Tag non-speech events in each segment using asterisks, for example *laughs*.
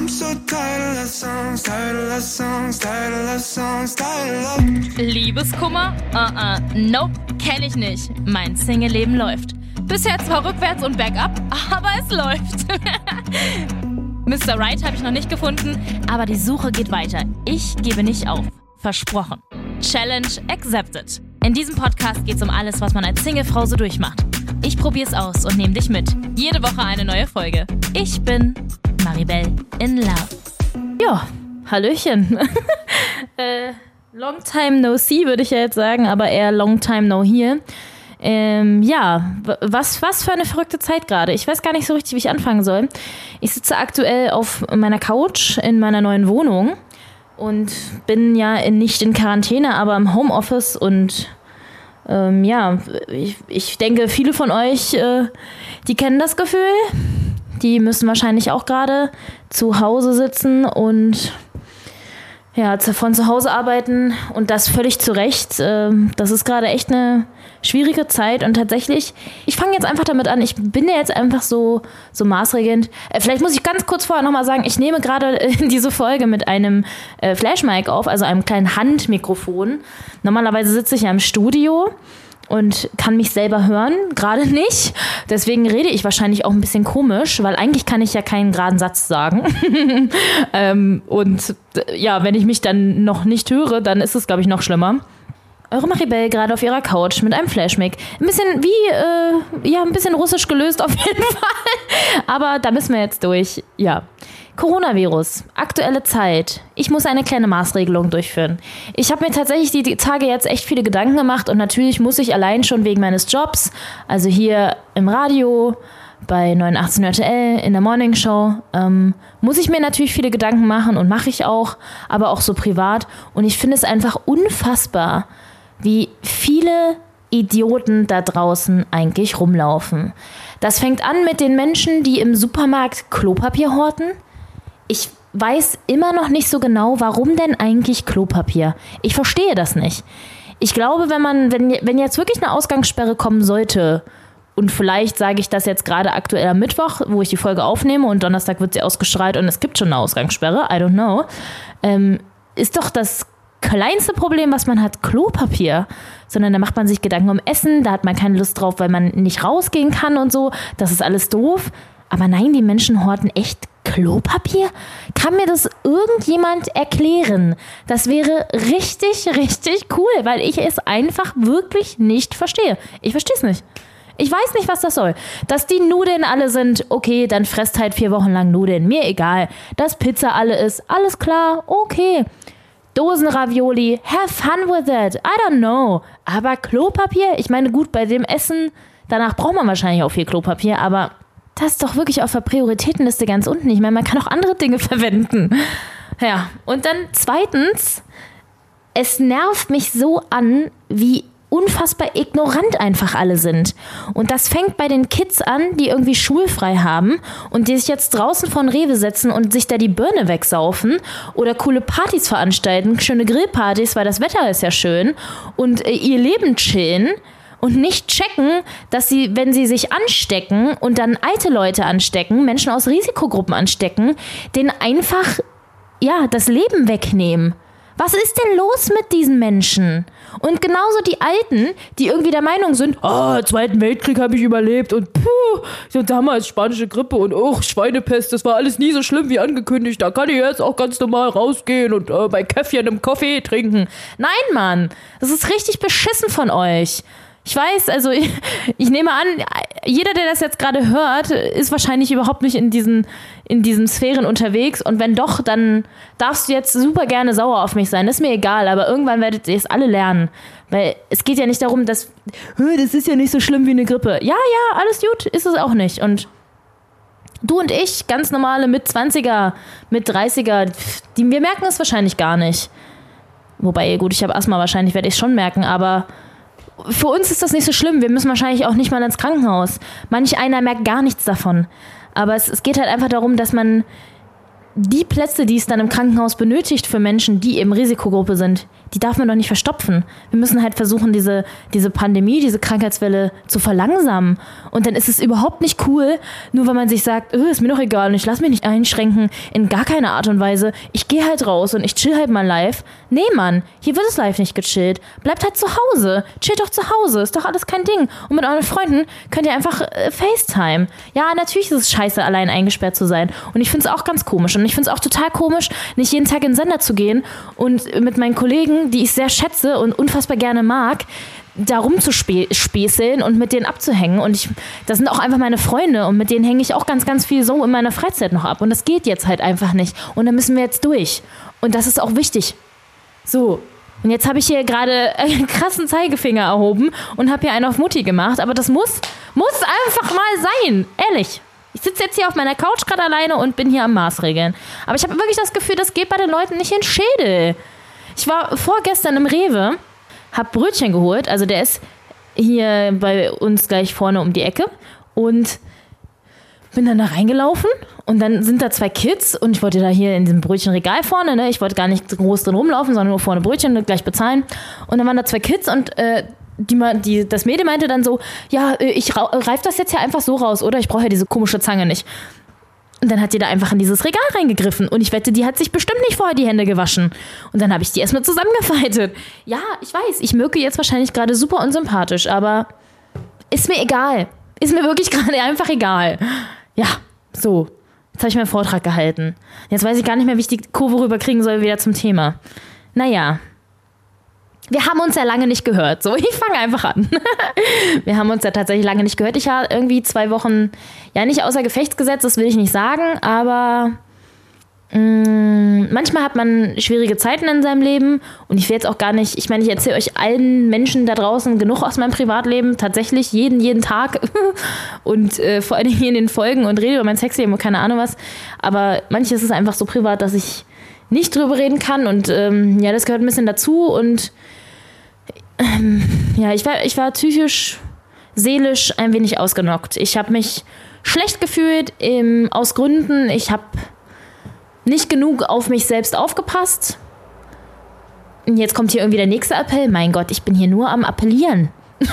I'm so tired of songs, tired of songs, tired of songs, tired of. Liebeskummer? Uh-uh. Nope, kenne ich nicht. Mein Single-Leben läuft. Bisher zwar rückwärts und bergab, *laughs* aber es läuft. *laughs* Mr. Right habe ich noch nicht gefunden, aber die Suche geht weiter. Ich gebe nicht auf. Versprochen. Challenge accepted. In diesem Podcast geht es um alles, was man als Singlefrau so durchmacht. Ich probiere es aus und nehme dich mit. Jede Woche eine neue Folge. Ich bin Maribel in Love. Ja, Hallöchen. *laughs* äh, long time no see, würde ich ja jetzt sagen, aber eher long time no here. Ähm, ja, was, was für eine verrückte Zeit gerade. Ich weiß gar nicht so richtig, wie ich anfangen soll. Ich sitze aktuell auf meiner Couch in meiner neuen Wohnung und bin ja in, nicht in Quarantäne, aber im Homeoffice und ähm, ja, ich, ich denke, viele von euch, äh, die kennen das Gefühl. Die müssen wahrscheinlich auch gerade zu Hause sitzen und ja, von zu Hause arbeiten und das völlig zu Recht. Ähm, das ist gerade echt eine schwierige Zeit und tatsächlich, ich fange jetzt einfach damit an, ich bin ja jetzt einfach so, so maßregend. Äh, vielleicht muss ich ganz kurz vorher nochmal sagen, ich nehme gerade *laughs* diese Folge mit einem äh, Flashmic auf, also einem kleinen Handmikrofon. Normalerweise sitze ich ja im Studio und kann mich selber hören, gerade nicht. Deswegen rede ich wahrscheinlich auch ein bisschen komisch, weil eigentlich kann ich ja keinen geraden Satz sagen. *laughs* ähm, und ja, wenn ich mich dann noch nicht höre, dann ist es, glaube ich, noch schlimmer. Eure Maribel gerade auf ihrer Couch mit einem Flashmic. Ein bisschen wie, äh, ja, ein bisschen russisch gelöst auf jeden *laughs* Fall. Aber da müssen wir jetzt durch. Ja. Coronavirus, aktuelle Zeit. Ich muss eine kleine Maßregelung durchführen. Ich habe mir tatsächlich die Tage jetzt echt viele Gedanken gemacht und natürlich muss ich allein schon wegen meines Jobs, also hier im Radio, bei 918 RTL, in der Morning Show, ähm, muss ich mir natürlich viele Gedanken machen und mache ich auch, aber auch so privat. Und ich finde es einfach unfassbar, wie viele Idioten da draußen eigentlich rumlaufen. Das fängt an mit den Menschen, die im Supermarkt Klopapier horten ich weiß immer noch nicht so genau, warum denn eigentlich Klopapier. Ich verstehe das nicht. Ich glaube, wenn man, wenn, wenn jetzt wirklich eine Ausgangssperre kommen sollte, und vielleicht sage ich das jetzt gerade aktuell am Mittwoch, wo ich die Folge aufnehme und Donnerstag wird sie ausgestrahlt und es gibt schon eine Ausgangssperre, I don't know, ähm, ist doch das kleinste Problem, was man hat, Klopapier. Sondern da macht man sich Gedanken um Essen, da hat man keine Lust drauf, weil man nicht rausgehen kann und so. Das ist alles doof. Aber nein, die Menschen horten echt Klopapier? Kann mir das irgendjemand erklären? Das wäre richtig, richtig cool, weil ich es einfach wirklich nicht verstehe. Ich verstehe es nicht. Ich weiß nicht, was das soll. Dass die Nudeln alle sind, okay, dann fresst halt vier Wochen lang Nudeln. Mir egal. Dass Pizza alle ist, alles klar, okay. Dosenravioli, have fun with it. I don't know. Aber Klopapier, ich meine, gut, bei dem Essen, danach braucht man wahrscheinlich auch viel Klopapier, aber das ist doch wirklich auf der Prioritätenliste ganz unten. Ich meine, man kann auch andere Dinge *laughs* verwenden. Ja, und dann zweitens, es nervt mich so an, wie unfassbar ignorant einfach alle sind. Und das fängt bei den Kids an, die irgendwie schulfrei haben und die sich jetzt draußen von Rewe setzen und sich da die Birne wegsaufen oder coole Partys veranstalten, schöne Grillpartys, weil das Wetter ist ja schön und äh, ihr Leben chillen und nicht checken, dass sie, wenn sie sich anstecken und dann alte Leute anstecken, Menschen aus Risikogruppen anstecken, denen einfach ja das Leben wegnehmen. Was ist denn los mit diesen Menschen? Und genauso die Alten, die irgendwie der Meinung sind, oh, Zweiten Weltkrieg habe ich überlebt und puh, so damals spanische Grippe und oh, Schweinepest, das war alles nie so schlimm wie angekündigt. Da kann ich jetzt auch ganz normal rausgehen und äh, bei Käffchen im Kaffee trinken. Nein, Mann, das ist richtig beschissen von euch. Ich weiß, also ich, *laughs* ich, nehme an, jeder, der das jetzt gerade hört, ist wahrscheinlich überhaupt nicht in diesen, in diesen Sphären unterwegs. Und wenn doch, dann darfst du jetzt super gerne sauer auf mich sein. ist mir egal, aber irgendwann werdet ihr es alle lernen. Weil es geht ja nicht darum, dass, das ist ja nicht so schlimm wie eine Grippe. Ja, ja, alles gut, ist es auch nicht. Und du und ich, ganz normale mit 20er, mit 30er, die, wir merken es wahrscheinlich gar nicht. Wobei, gut, ich habe Asthma, wahrscheinlich werde ich es schon merken, aber für uns ist das nicht so schlimm. Wir müssen wahrscheinlich auch nicht mal ins Krankenhaus. Manch einer merkt gar nichts davon. Aber es, es geht halt einfach darum, dass man die Plätze, die es dann im Krankenhaus benötigt für Menschen, die eben Risikogruppe sind, die darf man doch nicht verstopfen. Wir müssen halt versuchen, diese, diese Pandemie, diese Krankheitswelle zu verlangsamen. Und dann ist es überhaupt nicht cool, nur weil man sich sagt, oh, ist mir doch egal und ich lasse mich nicht einschränken, in gar keiner Art und Weise. Ich gehe halt raus und ich chill halt mal live. Nee, Mann, hier wird es live nicht gechillt. Bleibt halt zu Hause. Chillt doch zu Hause. Ist doch alles kein Ding. Und mit euren Freunden könnt ihr einfach äh, FaceTime. Ja, natürlich ist es scheiße, allein eingesperrt zu sein. Und ich finde es auch ganz komisch. Und ich finde es auch total komisch, nicht jeden Tag in den Sender zu gehen und mit meinen Kollegen, die ich sehr schätze und unfassbar gerne mag, da rumzuspäßeln und mit denen abzuhängen. Und ich, das sind auch einfach meine Freunde und mit denen hänge ich auch ganz, ganz viel so in meiner Freizeit noch ab. Und das geht jetzt halt einfach nicht. Und da müssen wir jetzt durch. Und das ist auch wichtig. So. Und jetzt habe ich hier gerade einen krassen Zeigefinger erhoben und habe hier einen auf Mutti gemacht. Aber das muss, muss einfach mal sein. Ehrlich. Ich sitze jetzt hier auf meiner Couch gerade alleine und bin hier am Maßregeln. Aber ich habe wirklich das Gefühl, das geht bei den Leuten nicht in den Schädel. Ich war vorgestern im Rewe, hab Brötchen geholt. Also der ist hier bei uns gleich vorne um die Ecke. Und bin dann da reingelaufen und dann sind da zwei Kids und ich wollte da hier in diesem Brötchenregal vorne, ne? ich wollte gar nicht groß drin rumlaufen, sondern nur vorne Brötchen gleich bezahlen. Und dann waren da zwei Kids und äh, die, die, das Mädel meinte dann so, ja, äh, ich reif das jetzt ja einfach so raus, oder? Ich brauche ja diese komische Zange nicht. Und dann hat die da einfach in dieses Regal reingegriffen. Und ich wette, die hat sich bestimmt nicht vorher die Hände gewaschen. Und dann habe ich die erstmal *laughs* zusammengefaltet. Ja, ich weiß, ich möge jetzt wahrscheinlich gerade super unsympathisch, aber ist mir egal. Ist mir wirklich *laughs* gerade einfach egal. Ja, so. Jetzt habe ich meinen Vortrag gehalten. Jetzt weiß ich gar nicht mehr, wie ich die Kurve rüberkriegen soll wieder zum Thema. Naja, wir haben uns ja lange nicht gehört. So, ich fange einfach an. *laughs* wir haben uns ja tatsächlich lange nicht gehört. Ich war irgendwie zwei Wochen, ja, nicht außer Gefecht gesetzt, das will ich nicht sagen, aber mh, mm, manchmal hat man schwierige Zeiten in seinem Leben und ich will jetzt auch gar nicht, ich meine, ich erzähle euch allen Menschen da draußen genug aus meinem Privatleben, tatsächlich jeden, jeden Tag *laughs* und äh, vor allen Dingen in den Folgen und rede über mein Sexleben und keine Ahnung was. Aber manches ist einfach so privat, dass ich nicht drüber reden kann und ähm, ja, das gehört ein bisschen dazu und ja, ich war, ich war psychisch, seelisch ein wenig ausgenockt. Ich habe mich schlecht gefühlt im, aus Gründen, ich habe nicht genug auf mich selbst aufgepasst. Und jetzt kommt hier irgendwie der nächste Appell. Mein Gott, ich bin hier nur am Appellieren. *laughs*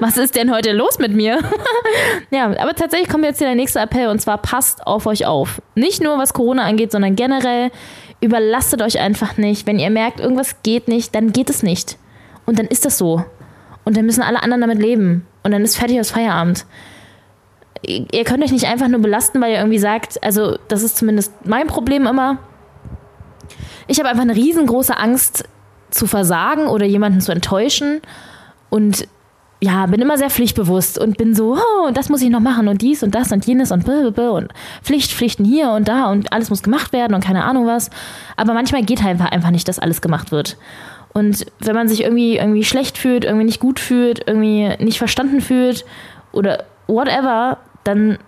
Was ist denn heute los mit mir? *laughs* ja, aber tatsächlich kommt jetzt hier der nächste Appell und zwar passt auf euch auf. Nicht nur was Corona angeht, sondern generell überlastet euch einfach nicht. Wenn ihr merkt, irgendwas geht nicht, dann geht es nicht. Und dann ist das so. Und dann müssen alle anderen damit leben. Und dann ist fertig aus Feierabend. Ihr könnt euch nicht einfach nur belasten, weil ihr irgendwie sagt, also das ist zumindest mein Problem immer. Ich habe einfach eine riesengroße Angst zu versagen oder jemanden zu enttäuschen. Und ja, bin immer sehr pflichtbewusst und bin so, oh, das muss ich noch machen und dies und das und jenes und blablabla und Pflicht, Pflichten hier und da und alles muss gemacht werden und keine Ahnung was. Aber manchmal geht halt einfach nicht, dass alles gemacht wird. Und wenn man sich irgendwie, irgendwie schlecht fühlt, irgendwie nicht gut fühlt, irgendwie nicht verstanden fühlt oder whatever, dann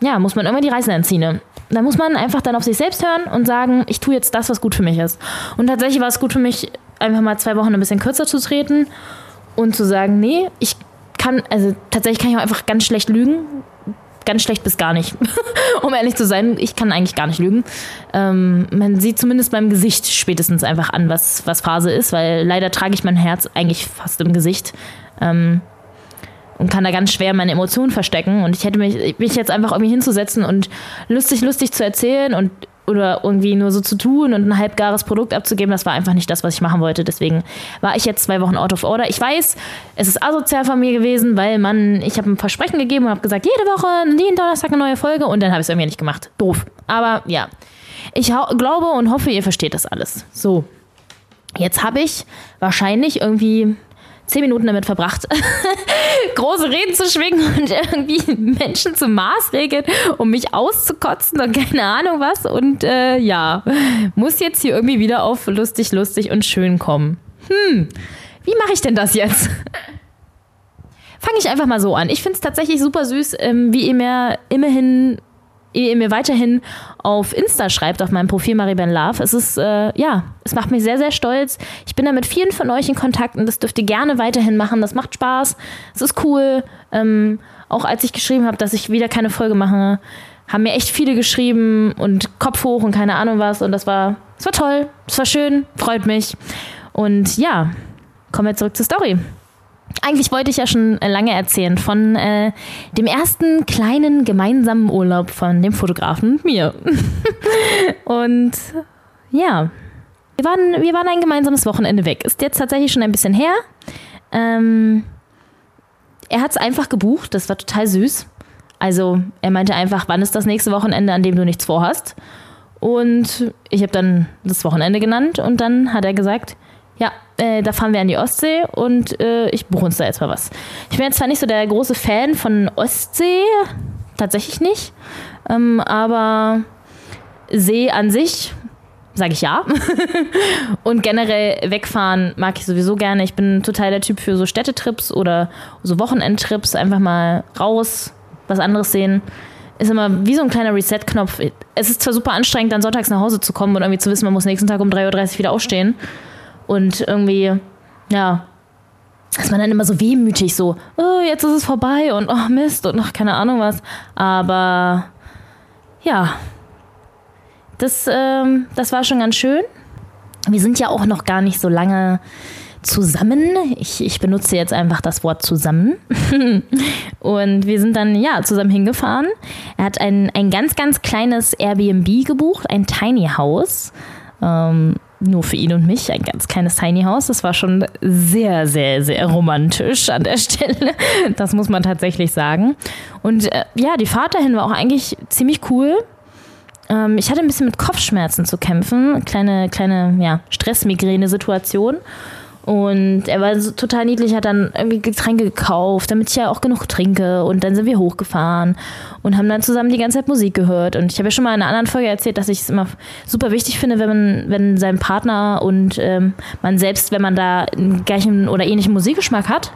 ja, muss man irgendwann die Reißleine ziehen. Ne? Da muss man einfach dann auf sich selbst hören und sagen, ich tue jetzt das, was gut für mich ist. Und tatsächlich war es gut für mich, einfach mal zwei Wochen ein bisschen kürzer zu treten und zu sagen, nee, ich kann, also tatsächlich kann ich auch einfach ganz schlecht lügen ganz schlecht bis gar nicht. *laughs* um ehrlich zu sein, ich kann eigentlich gar nicht lügen. Ähm, man sieht zumindest beim Gesicht spätestens einfach an, was, was Phase ist, weil leider trage ich mein Herz eigentlich fast im Gesicht. Ähm, und kann da ganz schwer meine Emotionen verstecken. Und ich hätte mich, mich jetzt einfach irgendwie hinzusetzen und lustig, lustig zu erzählen und oder irgendwie nur so zu tun und ein halbgares Produkt abzugeben, das war einfach nicht das, was ich machen wollte. Deswegen war ich jetzt zwei Wochen out of order. Ich weiß, es ist asozial von mir gewesen, weil man, ich habe ein Versprechen gegeben und habe gesagt, jede Woche, jeden Donnerstag eine neue Folge und dann habe ich es irgendwie nicht gemacht. Doof. Aber ja, ich glaube und hoffe, ihr versteht das alles. So, jetzt habe ich wahrscheinlich irgendwie zehn Minuten damit verbracht, *laughs* große Reden zu schwingen und irgendwie Menschen zu maßregeln, um mich auszukotzen und keine Ahnung was. Und äh, ja, muss jetzt hier irgendwie wieder auf lustig, lustig und schön kommen. Hm, wie mache ich denn das jetzt? Fange ich einfach mal so an. Ich finde es tatsächlich super süß, ähm, wie ihr mir immerhin ihr mir weiterhin auf Insta schreibt, auf meinem Profil Maribel Love. Es ist, äh, ja, es macht mich sehr, sehr stolz. Ich bin da mit vielen von euch in Kontakt und das dürft ihr gerne weiterhin machen. Das macht Spaß. Es ist cool. Ähm, auch als ich geschrieben habe, dass ich wieder keine Folge mache, haben mir echt viele geschrieben und Kopf hoch und keine Ahnung was. Und das war, das war toll, das war schön, freut mich. Und ja, kommen wir zurück zur Story. Eigentlich wollte ich ja schon lange erzählen von äh, dem ersten kleinen gemeinsamen Urlaub von dem Fotografen und mir. *laughs* und ja, wir waren, wir waren ein gemeinsames Wochenende weg. Ist jetzt tatsächlich schon ein bisschen her. Ähm, er hat es einfach gebucht, das war total süß. Also er meinte einfach, wann ist das nächste Wochenende, an dem du nichts vorhast? Und ich habe dann das Wochenende genannt und dann hat er gesagt, ja, äh, da fahren wir an die Ostsee und äh, ich buche uns da jetzt mal was. Ich bin jetzt zwar nicht so der große Fan von Ostsee, tatsächlich nicht, ähm, aber See an sich sage ich ja. *laughs* und generell wegfahren mag ich sowieso gerne. Ich bin total der Typ für so Städtetrips oder so Wochenendtrips, einfach mal raus, was anderes sehen. Ist immer wie so ein kleiner Reset-Knopf. Es ist zwar super anstrengend, dann sonntags nach Hause zu kommen und irgendwie zu wissen, man muss nächsten Tag um 3.30 Uhr wieder aufstehen und irgendwie, ja, ist man dann immer so wehmütig, so, oh, jetzt ist es vorbei und oh Mist und ach, keine Ahnung was. Aber ja, das, ähm, das war schon ganz schön. Wir sind ja auch noch gar nicht so lange zusammen. Ich, ich benutze jetzt einfach das Wort zusammen. *laughs* und wir sind dann ja zusammen hingefahren. Er hat ein, ein ganz, ganz kleines Airbnb gebucht, ein Tiny House. Ähm, nur für ihn und mich ein ganz kleines Tiny House. Das war schon sehr, sehr, sehr romantisch an der *laughs* Stelle. Das muss man tatsächlich sagen. Und äh, ja, die Fahrt dahin war auch eigentlich ziemlich cool. Ähm, ich hatte ein bisschen mit Kopfschmerzen zu kämpfen. Kleine, kleine ja, Stressmigräne-Situation. Und er war so total niedlich, hat dann irgendwie Getränke gekauft, damit ich ja auch genug trinke. Und dann sind wir hochgefahren und haben dann zusammen die ganze Zeit Musik gehört. Und ich habe ja schon mal in einer anderen Folge erzählt, dass ich es immer super wichtig finde, wenn man, wenn sein Partner und ähm, man selbst, wenn man da einen gleichen oder ähnlichen Musikgeschmack hat,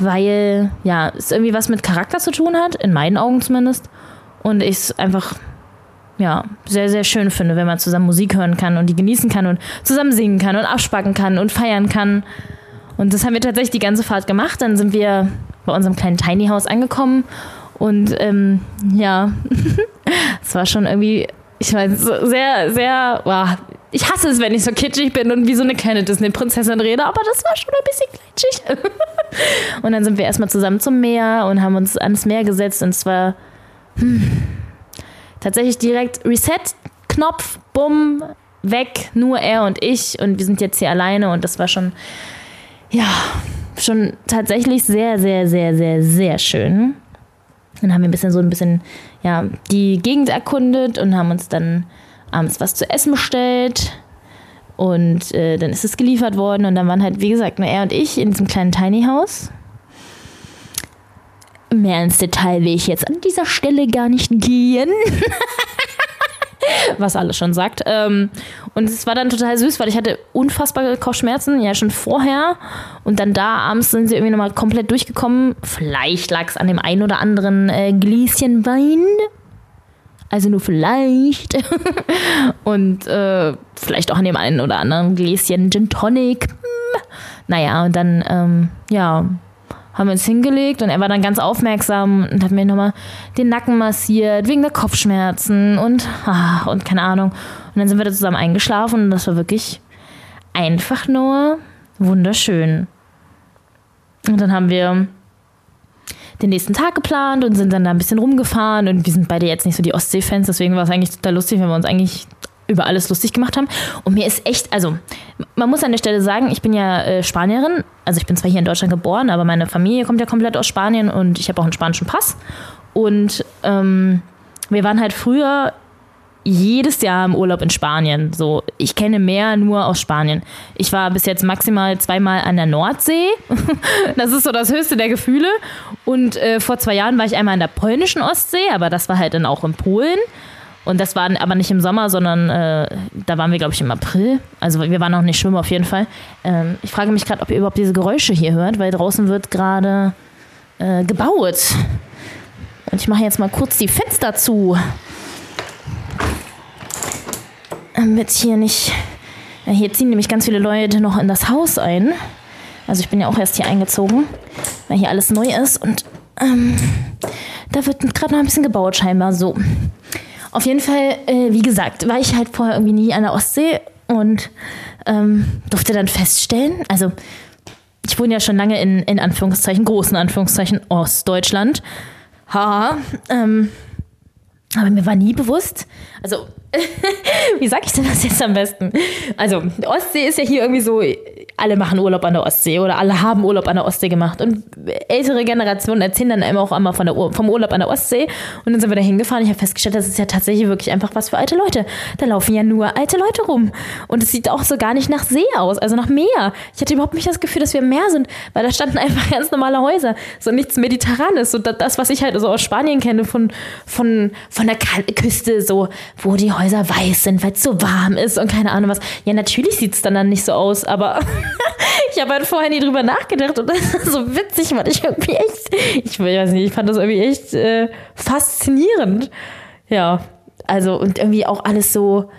weil ja, es irgendwie was mit Charakter zu tun hat, in meinen Augen zumindest. Und ich es einfach ja, sehr, sehr schön finde, wenn man zusammen Musik hören kann und die genießen kann und zusammen singen kann und abspacken kann und feiern kann. Und das haben wir tatsächlich die ganze Fahrt gemacht. Dann sind wir bei unserem kleinen Tiny House angekommen und ähm, ja, *laughs* es war schon irgendwie, ich weiß, sehr, sehr, wow. ich hasse es, wenn ich so kitschig bin und wie so eine kleine Disney-Prinzessin rede, aber das war schon ein bisschen kitschig. *laughs* und dann sind wir erstmal zusammen zum Meer und haben uns ans Meer gesetzt und es war, hm, tatsächlich direkt Reset-Knopf, bumm, weg, nur er und ich und wir sind jetzt hier alleine und das war schon, ja, schon tatsächlich sehr, sehr, sehr, sehr, sehr schön. Dann haben wir ein bisschen so ein bisschen, ja, die Gegend erkundet und haben uns dann abends was zu essen bestellt. Und äh, dann ist es geliefert worden und dann waren halt, wie gesagt, nur er und ich in diesem kleinen Tiny House. Mehr ins Detail will ich jetzt an dieser Stelle gar nicht gehen. *laughs* Was alles schon sagt. Ähm, und es war dann total süß, weil ich hatte unfassbare Kopfschmerzen, ja schon vorher. Und dann da abends sind sie irgendwie nochmal komplett durchgekommen. Vielleicht lag es an dem ein oder anderen äh, Gläschen Wein. Also nur vielleicht. *laughs* und äh, vielleicht auch an dem einen oder anderen Gläschen Gin Tonic. Hm. Naja, und dann, ähm, ja, haben wir uns hingelegt und er war dann ganz aufmerksam und hat mir nochmal den Nacken massiert, wegen der Kopfschmerzen und, ah, und keine Ahnung. Und dann sind wir da zusammen eingeschlafen und das war wirklich einfach nur wunderschön. Und dann haben wir den nächsten Tag geplant und sind dann da ein bisschen rumgefahren und wir sind beide jetzt nicht so die Ostsee-Fans, deswegen war es eigentlich total lustig, wenn wir uns eigentlich über alles lustig gemacht haben. Und mir ist echt, also man muss an der Stelle sagen, ich bin ja äh, Spanierin. Also ich bin zwar hier in Deutschland geboren, aber meine Familie kommt ja komplett aus Spanien und ich habe auch einen spanischen Pass. Und ähm, wir waren halt früher jedes Jahr im Urlaub in Spanien. So, ich kenne mehr nur aus Spanien. Ich war bis jetzt maximal zweimal an der Nordsee. *laughs* das ist so das höchste der Gefühle. Und äh, vor zwei Jahren war ich einmal an der polnischen Ostsee, aber das war halt dann auch in Polen. Und das war aber nicht im Sommer, sondern äh, da waren wir, glaube ich, im April. Also wir waren noch nicht schwimmen auf jeden Fall. Ähm, ich frage mich gerade, ob ihr überhaupt diese Geräusche hier hört, weil draußen wird gerade äh, gebaut. Und ich mache jetzt mal kurz die Fenster zu. Damit hier nicht. Ja, hier ziehen nämlich ganz viele Leute noch in das Haus ein. Also ich bin ja auch erst hier eingezogen, weil hier alles neu ist und ähm, Da wird gerade noch ein bisschen gebaut, scheinbar so. Auf jeden Fall, äh, wie gesagt, war ich halt vorher irgendwie nie an der Ostsee und ähm, durfte dann feststellen, also ich wohne ja schon lange in, in Anführungszeichen, großen Anführungszeichen, Ostdeutschland. Ha, ähm, aber mir war nie bewusst, also *laughs* wie sag ich denn das jetzt am besten? Also, Ostsee ist ja hier irgendwie so, alle machen Urlaub an der Ostsee oder alle haben Urlaub an der Ostsee gemacht. Und ältere Generationen erzählen dann immer auch einmal von der vom Urlaub an der Ostsee. Und dann sind wir da hingefahren. Ich habe festgestellt, das ist ja tatsächlich wirklich einfach was für alte Leute. Da laufen ja nur alte Leute rum. Und es sieht auch so gar nicht nach See aus, also nach Meer. Ich hatte überhaupt nicht das Gefühl, dass wir im Meer sind, weil da standen einfach *laughs* ganz normale Häuser. So nichts Mediterranes. So das, was ich halt so aus Spanien kenne, von, von, von der Küste, so, wo die Häuser weiß sind, weil es so warm ist und keine Ahnung was. Ja, natürlich sieht es dann, dann nicht so aus, aber *laughs* ich habe halt vorher nie drüber nachgedacht und das ist so witzig, weil ich irgendwie echt, ich weiß nicht, ich fand das irgendwie echt äh, faszinierend. Ja, also und irgendwie auch alles so,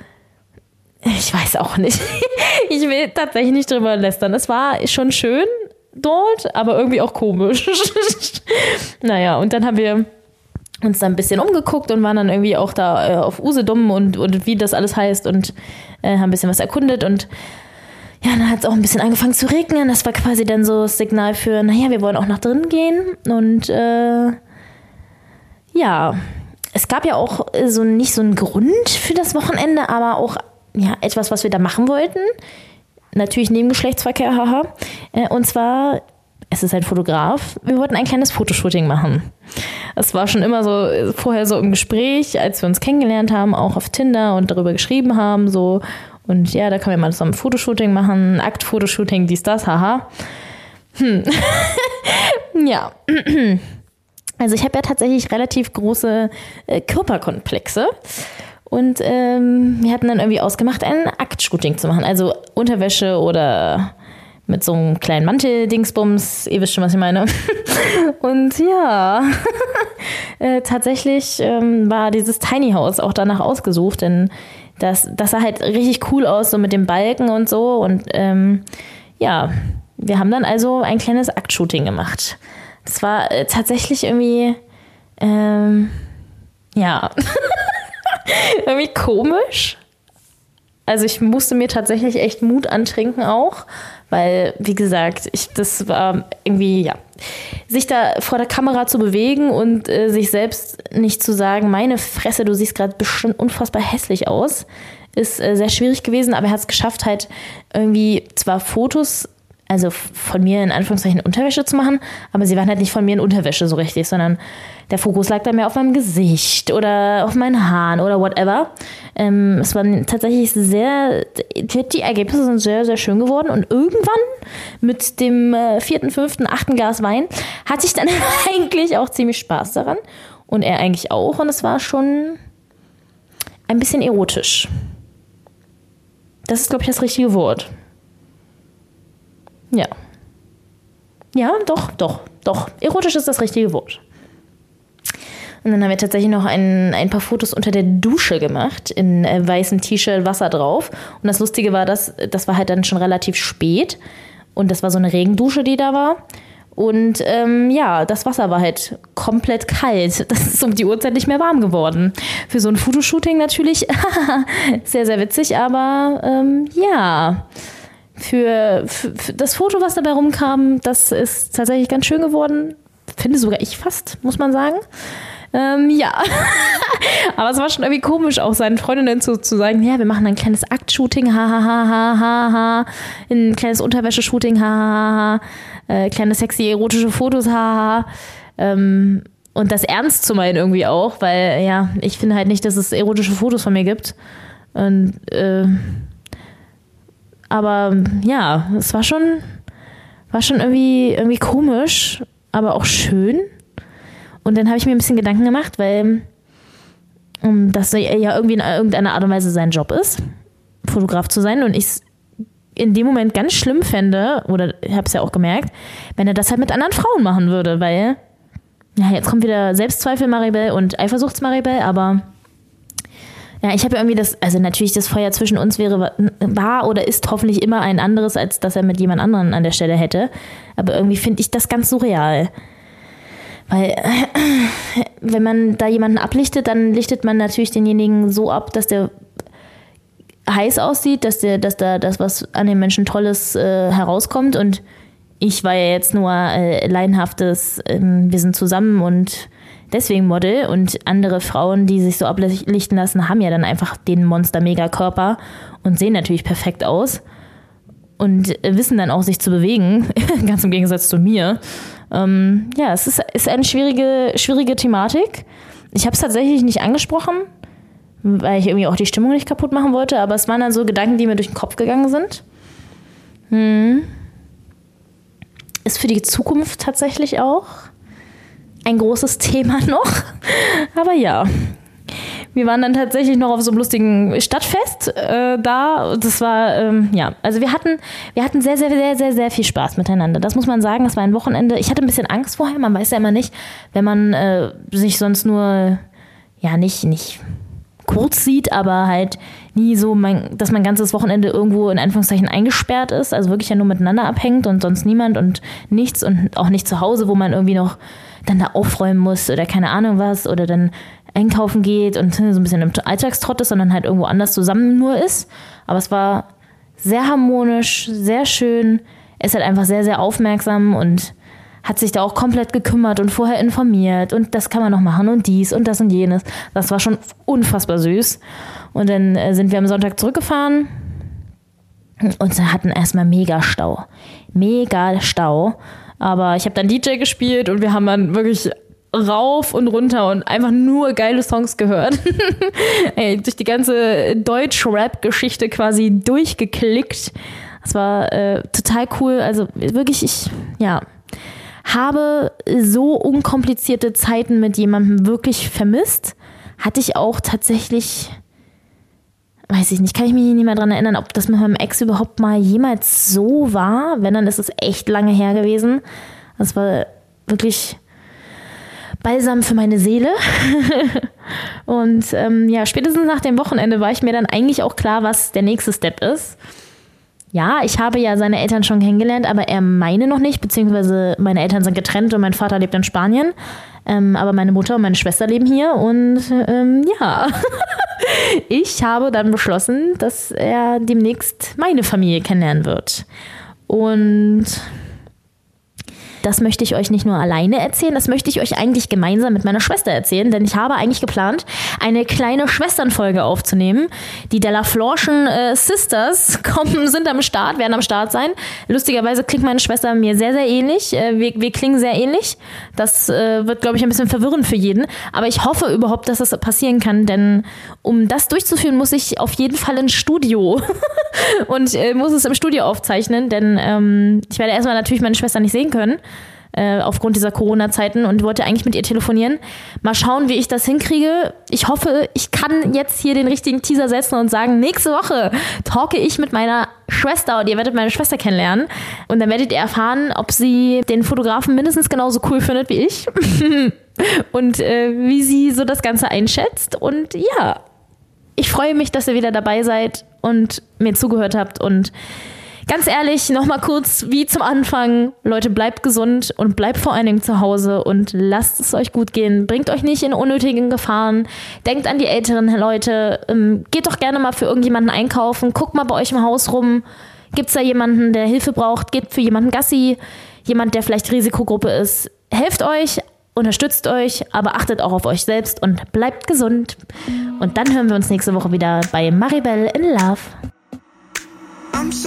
ich weiß auch nicht. *laughs* ich will tatsächlich nicht drüber lästern. Es war schon schön dort, aber irgendwie auch komisch. *laughs* naja, und dann haben wir uns da ein bisschen umgeguckt und waren dann irgendwie auch da äh, auf Usedom und, und wie das alles heißt und äh, haben ein bisschen was erkundet und ja, dann hat es auch ein bisschen angefangen zu regnen. Das war quasi dann so das Signal für, naja, wir wollen auch nach drin gehen. Und äh, ja, es gab ja auch so nicht so einen Grund für das Wochenende, aber auch ja, etwas, was wir da machen wollten. Natürlich neben Geschlechtsverkehr, *laughs* haha. Äh, und zwar, es ist ein Fotograf, wir wollten ein kleines Fotoshooting machen. Es war schon immer so vorher so im Gespräch, als wir uns kennengelernt haben, auch auf Tinder und darüber geschrieben haben, so und ja, da können wir mal zusammen ein Fotoshooting machen, Aktfotoshooting, dies, das, haha. Hm. *laughs* ja. Also ich habe ja tatsächlich relativ große äh, Körperkomplexe. Und ähm, wir hatten dann irgendwie ausgemacht, ein Aktshooting zu machen. Also Unterwäsche oder mit so einem kleinen Mantel-Dingsbums. Ihr wisst schon, was ich meine. *laughs* Und ja, *laughs* äh, tatsächlich ähm, war dieses Tiny House auch danach ausgesucht, denn das, das sah halt richtig cool aus, so mit dem Balken und so. Und ähm, ja, wir haben dann also ein kleines Aktshooting gemacht. Das war äh, tatsächlich irgendwie, ähm, ja, *laughs* irgendwie komisch. Also ich musste mir tatsächlich echt Mut antrinken auch, weil, wie gesagt, ich, das war irgendwie, ja, sich da vor der Kamera zu bewegen und äh, sich selbst nicht zu sagen, meine Fresse, du siehst gerade bestimmt unfassbar hässlich aus, ist äh, sehr schwierig gewesen, aber er hat es geschafft, halt irgendwie zwar Fotos also von mir in Anführungszeichen Unterwäsche zu machen, aber sie waren halt nicht von mir in Unterwäsche so richtig, sondern der Fokus lag dann mehr auf meinem Gesicht oder auf meinen Haaren oder whatever. Ähm, es waren tatsächlich sehr, die Ergebnisse sind sehr, sehr schön geworden und irgendwann mit dem äh, vierten, fünften, achten Glas Wein hatte ich dann *laughs* eigentlich auch ziemlich Spaß daran und er eigentlich auch und es war schon ein bisschen erotisch. Das ist, glaube ich, das richtige Wort. Ja. Ja, doch, doch, doch. Erotisch ist das richtige Wort. Und dann haben wir tatsächlich noch ein, ein paar Fotos unter der Dusche gemacht, in äh, weißem T-Shirt, Wasser drauf. Und das Lustige war, dass das war halt dann schon relativ spät. Und das war so eine Regendusche, die da war. Und ähm, ja, das Wasser war halt komplett kalt. *laughs* Das ist um die Uhrzeit nicht mehr warm geworden. Für so ein Fotoshooting natürlich *laughs* sehr, sehr witzig, aber ähm, ja für, für, für, das Foto, was dabei rumkam, das ist tatsächlich ganz schön geworden. Finde sogar ich fast, muss man sagen. Ähm, ja. *laughs* Aber es war schon irgendwie komisch, auch seinen Freundinnen zu, zu sagen, ja, wir machen ein kleines Aktshooting, ha, ha, ha, ha, ha, ha. Ein kleines Unterwäsche-Shooting, ha, ha, ha, Äh, kleine sexy erotische Fotos, ha, ha. Ähm, und das ernst zu meinen irgendwie auch, weil, ja, ich finde halt nicht, dass es erotische Fotos von mir gibt. Und, äh, aber ja, es war schon, war schon irgendwie, irgendwie komisch, aber auch schön. Und dann habe ich mir ein bisschen Gedanken gemacht, weil um, das ja irgendwie in irgendeiner Art und Weise sein Job ist, Fotograf zu sein. Und ich es in dem Moment ganz schlimm fände, oder ich habe es ja auch gemerkt, wenn er das halt mit anderen Frauen machen würde, weil, ja, jetzt kommt wieder Selbstzweifel Maribel und Eifersuchts Maribel, aber ja, ich habe irgendwie das, also natürlich das Feuer zwischen uns wäre, war oder ist hoffentlich immer ein anderes, als dass er mit jemand anderen an der Stelle hätte. Aber irgendwie finde ich das ganz surreal. Weil, wenn man da jemanden ablichtet, dann lichtet man natürlich denjenigen so ab, dass der heiß aussieht, dass, der, dass da das, was an dem Menschen Tolles äh, herauskommt. Und ich war ja jetzt nur äh, laienhaftes, äh, wir sind zusammen und deswegen Model. Und andere Frauen, die sich so ablichten lassen, haben ja dann einfach den Monster-Mega-Körper und sehen natürlich perfekt aus. Und wissen dann auch, sich zu bewegen, *laughs* ganz im Gegensatz zu mir. Ähm, ja, es ist, ist eine schwierige, schwierige Thematik. Ich habe es tatsächlich nicht angesprochen, weil ich irgendwie auch die Stimmung nicht kaputt machen wollte, aber es waren dann so Gedanken, die mir durch den Kopf gegangen sind. Hm. Ist für die Zukunft tatsächlich auch ein großes Thema *laughs* noch. Aber ja, wir waren dann tatsächlich noch auf so einem lustigen Stadtfest äh, da. Das war, ähm, ja, also wir hatten, wir hatten sehr, sehr, sehr, sehr, sehr viel Spaß miteinander. Das muss man sagen. Das war ein Wochenende. Ich hatte ein bisschen Angst vorher. Man weiß ja immer nicht, wenn man äh, sich sonst nur, ja, nicht, nicht kurz sieht, aber halt nie so, mein, dass mein ganzes Wochenende irgendwo in Anführungszeichen eingesperrt ist, also wirklich ja nur miteinander abhängt und sonst niemand und nichts und auch nicht zu Hause, wo man irgendwie noch dann da aufräumen muss oder keine Ahnung was oder dann einkaufen geht und so ein bisschen im Alltagstrott ist, sondern halt irgendwo anders zusammen nur ist. Aber es war sehr harmonisch, sehr schön. Ist halt einfach sehr, sehr aufmerksam und hat sich da auch komplett gekümmert und vorher informiert und das kann man noch machen und dies und das und jenes. Das war schon unfassbar süß. Und dann äh, sind wir am Sonntag zurückgefahren und hatten erstmal mega Stau. Mega Stau. Aber ich habe dann DJ gespielt und wir haben dann wirklich rauf und runter und einfach nur geile Songs gehört. *laughs* Ey, durch die ganze Deutsch-Rap-Geschichte quasi durchgeklickt. Das war äh, total cool. Also wirklich, ich, ja, habe so unkomplizierte Zeiten mit jemandem wirklich vermisst. Hatte ich auch tatsächlich, weiß ich nicht, kann ich mich nicht mehr daran erinnern, ob das mit meinem Ex überhaupt mal jemals so war. Wenn, dann ist es echt lange her gewesen. Das war wirklich Balsam für meine Seele. *laughs* und ähm, ja, spätestens nach dem Wochenende war ich mir dann eigentlich auch klar, was der nächste Step ist. Ja, ich habe ja seine Eltern schon kennengelernt, aber er meine noch nicht, beziehungsweise meine Eltern sind getrennt und mein Vater lebt in Spanien. Ähm, aber meine Mutter und meine Schwester leben hier und ähm, ja, *laughs* ich habe dann beschlossen, dass er demnächst meine Familie kennenlernen wird. Und das möchte ich euch nicht nur alleine erzählen, das möchte ich euch eigentlich gemeinsam mit meiner Schwester erzählen, denn ich habe eigentlich geplant, eine kleine Schwesternfolge aufzunehmen. Die Della Florschen äh, Sisters *laughs* kommen, sind am Start, werden am Start sein. Lustigerweise klingt meine Schwester mir sehr, sehr ähnlich. Äh, wir, wir klingen sehr ähnlich. Das äh, wird, glaube ich, ein bisschen verwirrend für jeden. Aber ich hoffe überhaupt, dass das passieren kann, denn um das durchzuführen, muss ich auf jeden Fall ins Studio *laughs* und äh, muss es im Studio aufzeichnen, denn ähm, ich werde erstmal natürlich meine Schwester nicht sehen können äh, aufgrund dieser Corona-Zeiten und wollte eigentlich mit ihr telefonieren. Mal schauen, wie ich das hinkriege. Ich hoffe, ich kann jetzt hier den richtigen Teaser setzen und sagen, nächste Woche talke ich mit meiner Schwester und ihr werdet meine Schwester kennenlernen. Und dann werdet ihr erfahren, ob sie den Fotografen mindestens genauso cool findet wie ich. *laughs* und äh, wie sie so das Ganze einschätzt. Und ja, ich freue mich, dass ihr wieder dabei seid und mir zugehört habt und ganz ehrlich, nochmal kurz wie zum Anfang. Leute, bleibt gesund und bleibt vor allen Dingen zu Hause und lasst es euch gut gehen. Bringt euch nicht in unnötigen Gefahren. Denkt an die älteren Leute. Ähm, geht doch gerne mal für irgendjemanden einkaufen. Guckt mal bei euch im Haus rum. Gibt es da jemanden, der Hilfe braucht? Geht für jemanden Gassi? Jemand, der vielleicht Risikogruppe ist? Helft euch, unterstützt euch, aber achtet auch auf euch selbst und bleibt gesund. Und dann hören wir uns nächste Woche wieder bei Maribel in Love.